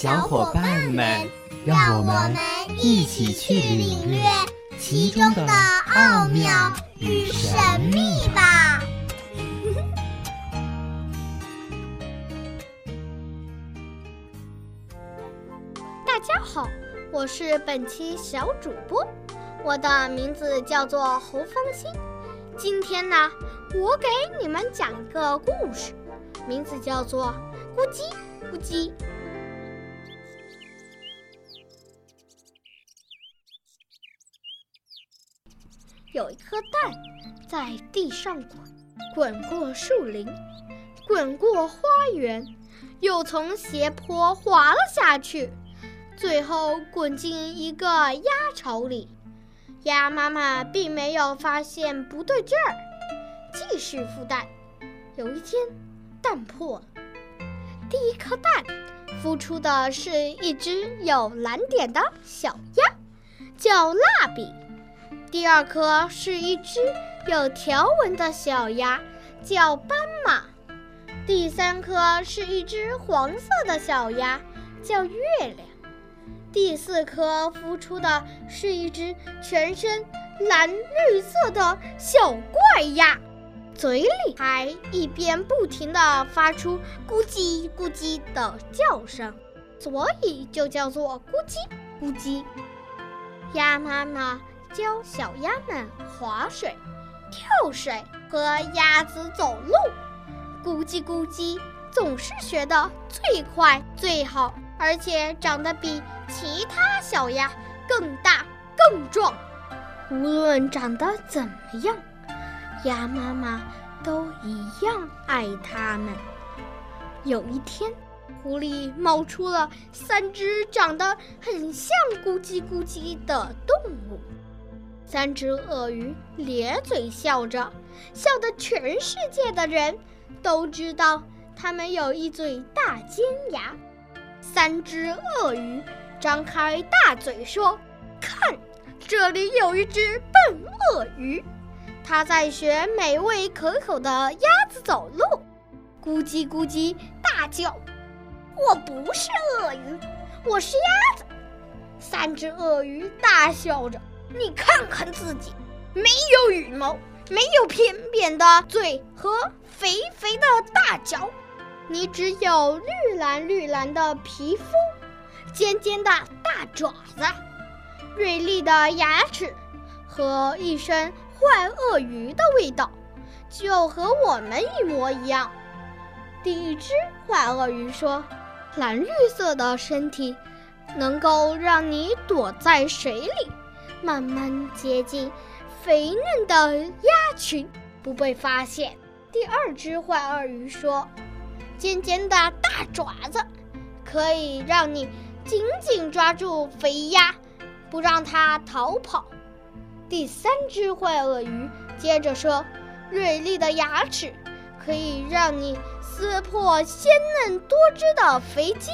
小伙伴们，让我们一起去领略其中的奥妙与神秘吧！大家好，我是本期小主播，我的名字叫做侯芳心。今天呢，我给你们讲一个故事，名字叫做《咕叽咕叽》。有一颗蛋在地上滚，滚过树林，滚过花园，又从斜坡滑了下去，最后滚进一个鸭巢里。鸭妈妈并没有发现不对劲儿，继续孵蛋。有一天，蛋破了，第一颗蛋孵出的是一只有蓝点的小鸭，叫蜡笔。第二颗是一只有条纹的小鸭，叫斑马；第三颗是一只黄色的小鸭，叫月亮；第四颗孵出的是一只全身蓝绿色的小怪鸭，嘴里还一边不停地发出咕叽咕叽的叫声，所以就叫做咕叽咕叽。鸭妈妈。教小鸭们划水、跳水和鸭子走路，咕叽咕叽总是学得最快最好，而且长得比其他小鸭更大更壮。无论长得怎么样，鸭妈妈都一样爱它们。有一天，湖里冒出了三只长得很像咕叽咕叽的动物。三只鳄鱼咧嘴笑着，笑得全世界的人都知道它们有一嘴大尖牙。三只鳄鱼张开大嘴说：“看，这里有一只笨鳄鱼，它在学美味可口的鸭子走路，咕叽咕叽大叫。我不是鳄鱼，我是鸭子。”三只鳄鱼大笑着。你看看自己，没有羽毛，没有扁扁的嘴和肥肥的大脚，你只有绿蓝绿蓝的皮肤，尖尖的大爪子，锐利的牙齿和一身坏鳄鱼的味道，就和我们一模一样。第一只坏鳄鱼说：“蓝绿色的身体能够让你躲在水里。”慢慢接近肥嫩的鸭群，不被发现。第二只坏鳄鱼说：“尖尖的大爪子可以让你紧紧抓住肥鸭，不让它逃跑。”第三只坏鳄鱼接着说：“锐利的牙齿可以让你撕破鲜嫩多汁的肥鸡。”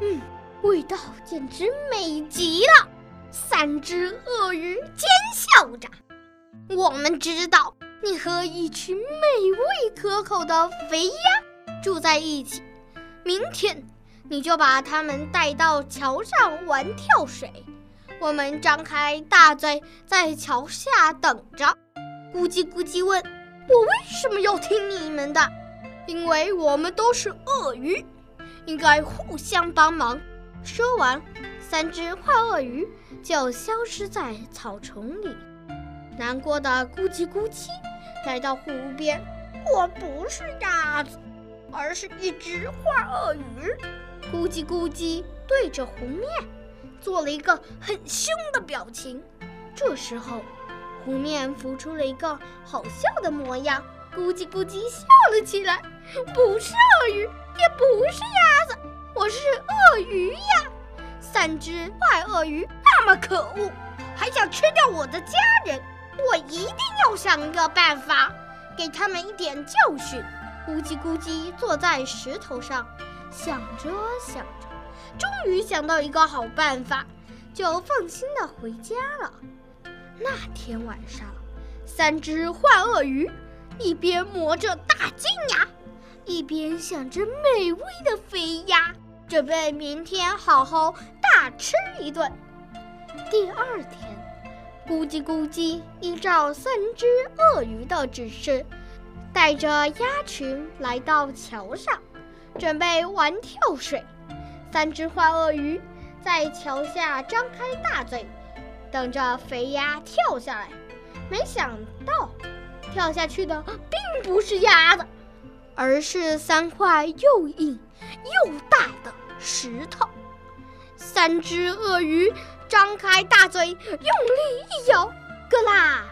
嗯，味道简直美极了。三只鳄鱼奸笑着，我们知道你和一群美味可口的肥鸭住在一起。明天你就把它们带到桥上玩跳水。我们张开大嘴在桥下等着。咕叽咕叽问：“我为什么要听你们的？”因为我们都是鳄鱼，应该互相帮忙。说完，三只坏鳄鱼。就消失在草丛里，难过的咕叽咕叽来到湖边。我不是鸭子，而是一只坏鳄鱼。咕叽咕叽对着湖面做了一个很凶的表情。这时候，湖面浮出了一个好笑的模样，咕叽咕叽笑了起来。不是鳄鱼，也不是鸭子，我是鳄鱼呀！三只坏鳄鱼那么可恶，还想吃掉我的家人，我一定要想一个办法，给他们一点教训。咕叽咕叽坐在石头上，想着想着，终于想到一个好办法，就放心的回家了。那天晚上，三只坏鳄鱼一边磨着大金牙，一边想着美味的肥鸭，准备明天好好大吃一顿。第二天，咕叽咕叽依照三只鳄鱼的指示。带着鸭群来到桥上，准备玩跳水。三只坏鳄鱼在桥下张开大嘴，等着肥鸭跳下来。没想到，跳下去的 并不是鸭子，而是三块又硬又大的石头。三只鳄鱼张开大嘴，用力一咬，咯啦，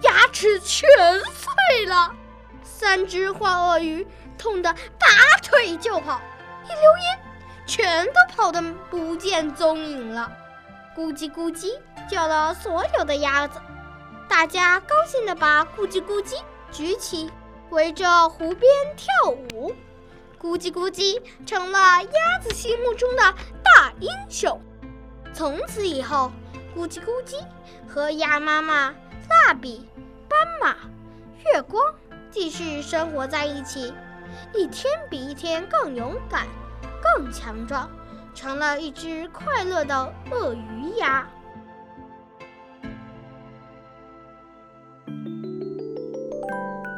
牙齿全碎了。三只坏鳄鱼痛得拔腿就跑，一溜烟，全都跑得不见踪影了。咕叽咕叽叫了所有的鸭子，大家高兴地把咕叽咕叽举起，围着湖边跳舞。咕叽咕叽成了鸭子心目中的大英雄。从此以后，咕叽咕叽和鸭妈妈、蜡笔、斑马、月光。继续生活在一起，一天比一天更勇敢、更强壮，成了一只快乐的鳄鱼鸭。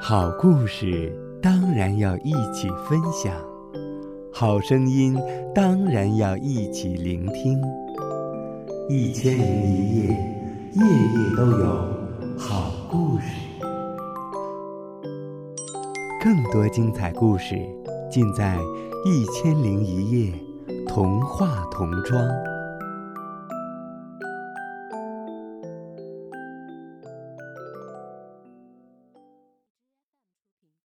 好故事当然要一起分享，好声音当然要一起聆听。一千零一夜，夜夜都有好故事。更多精彩故事，尽在《一千零一夜》童话童装。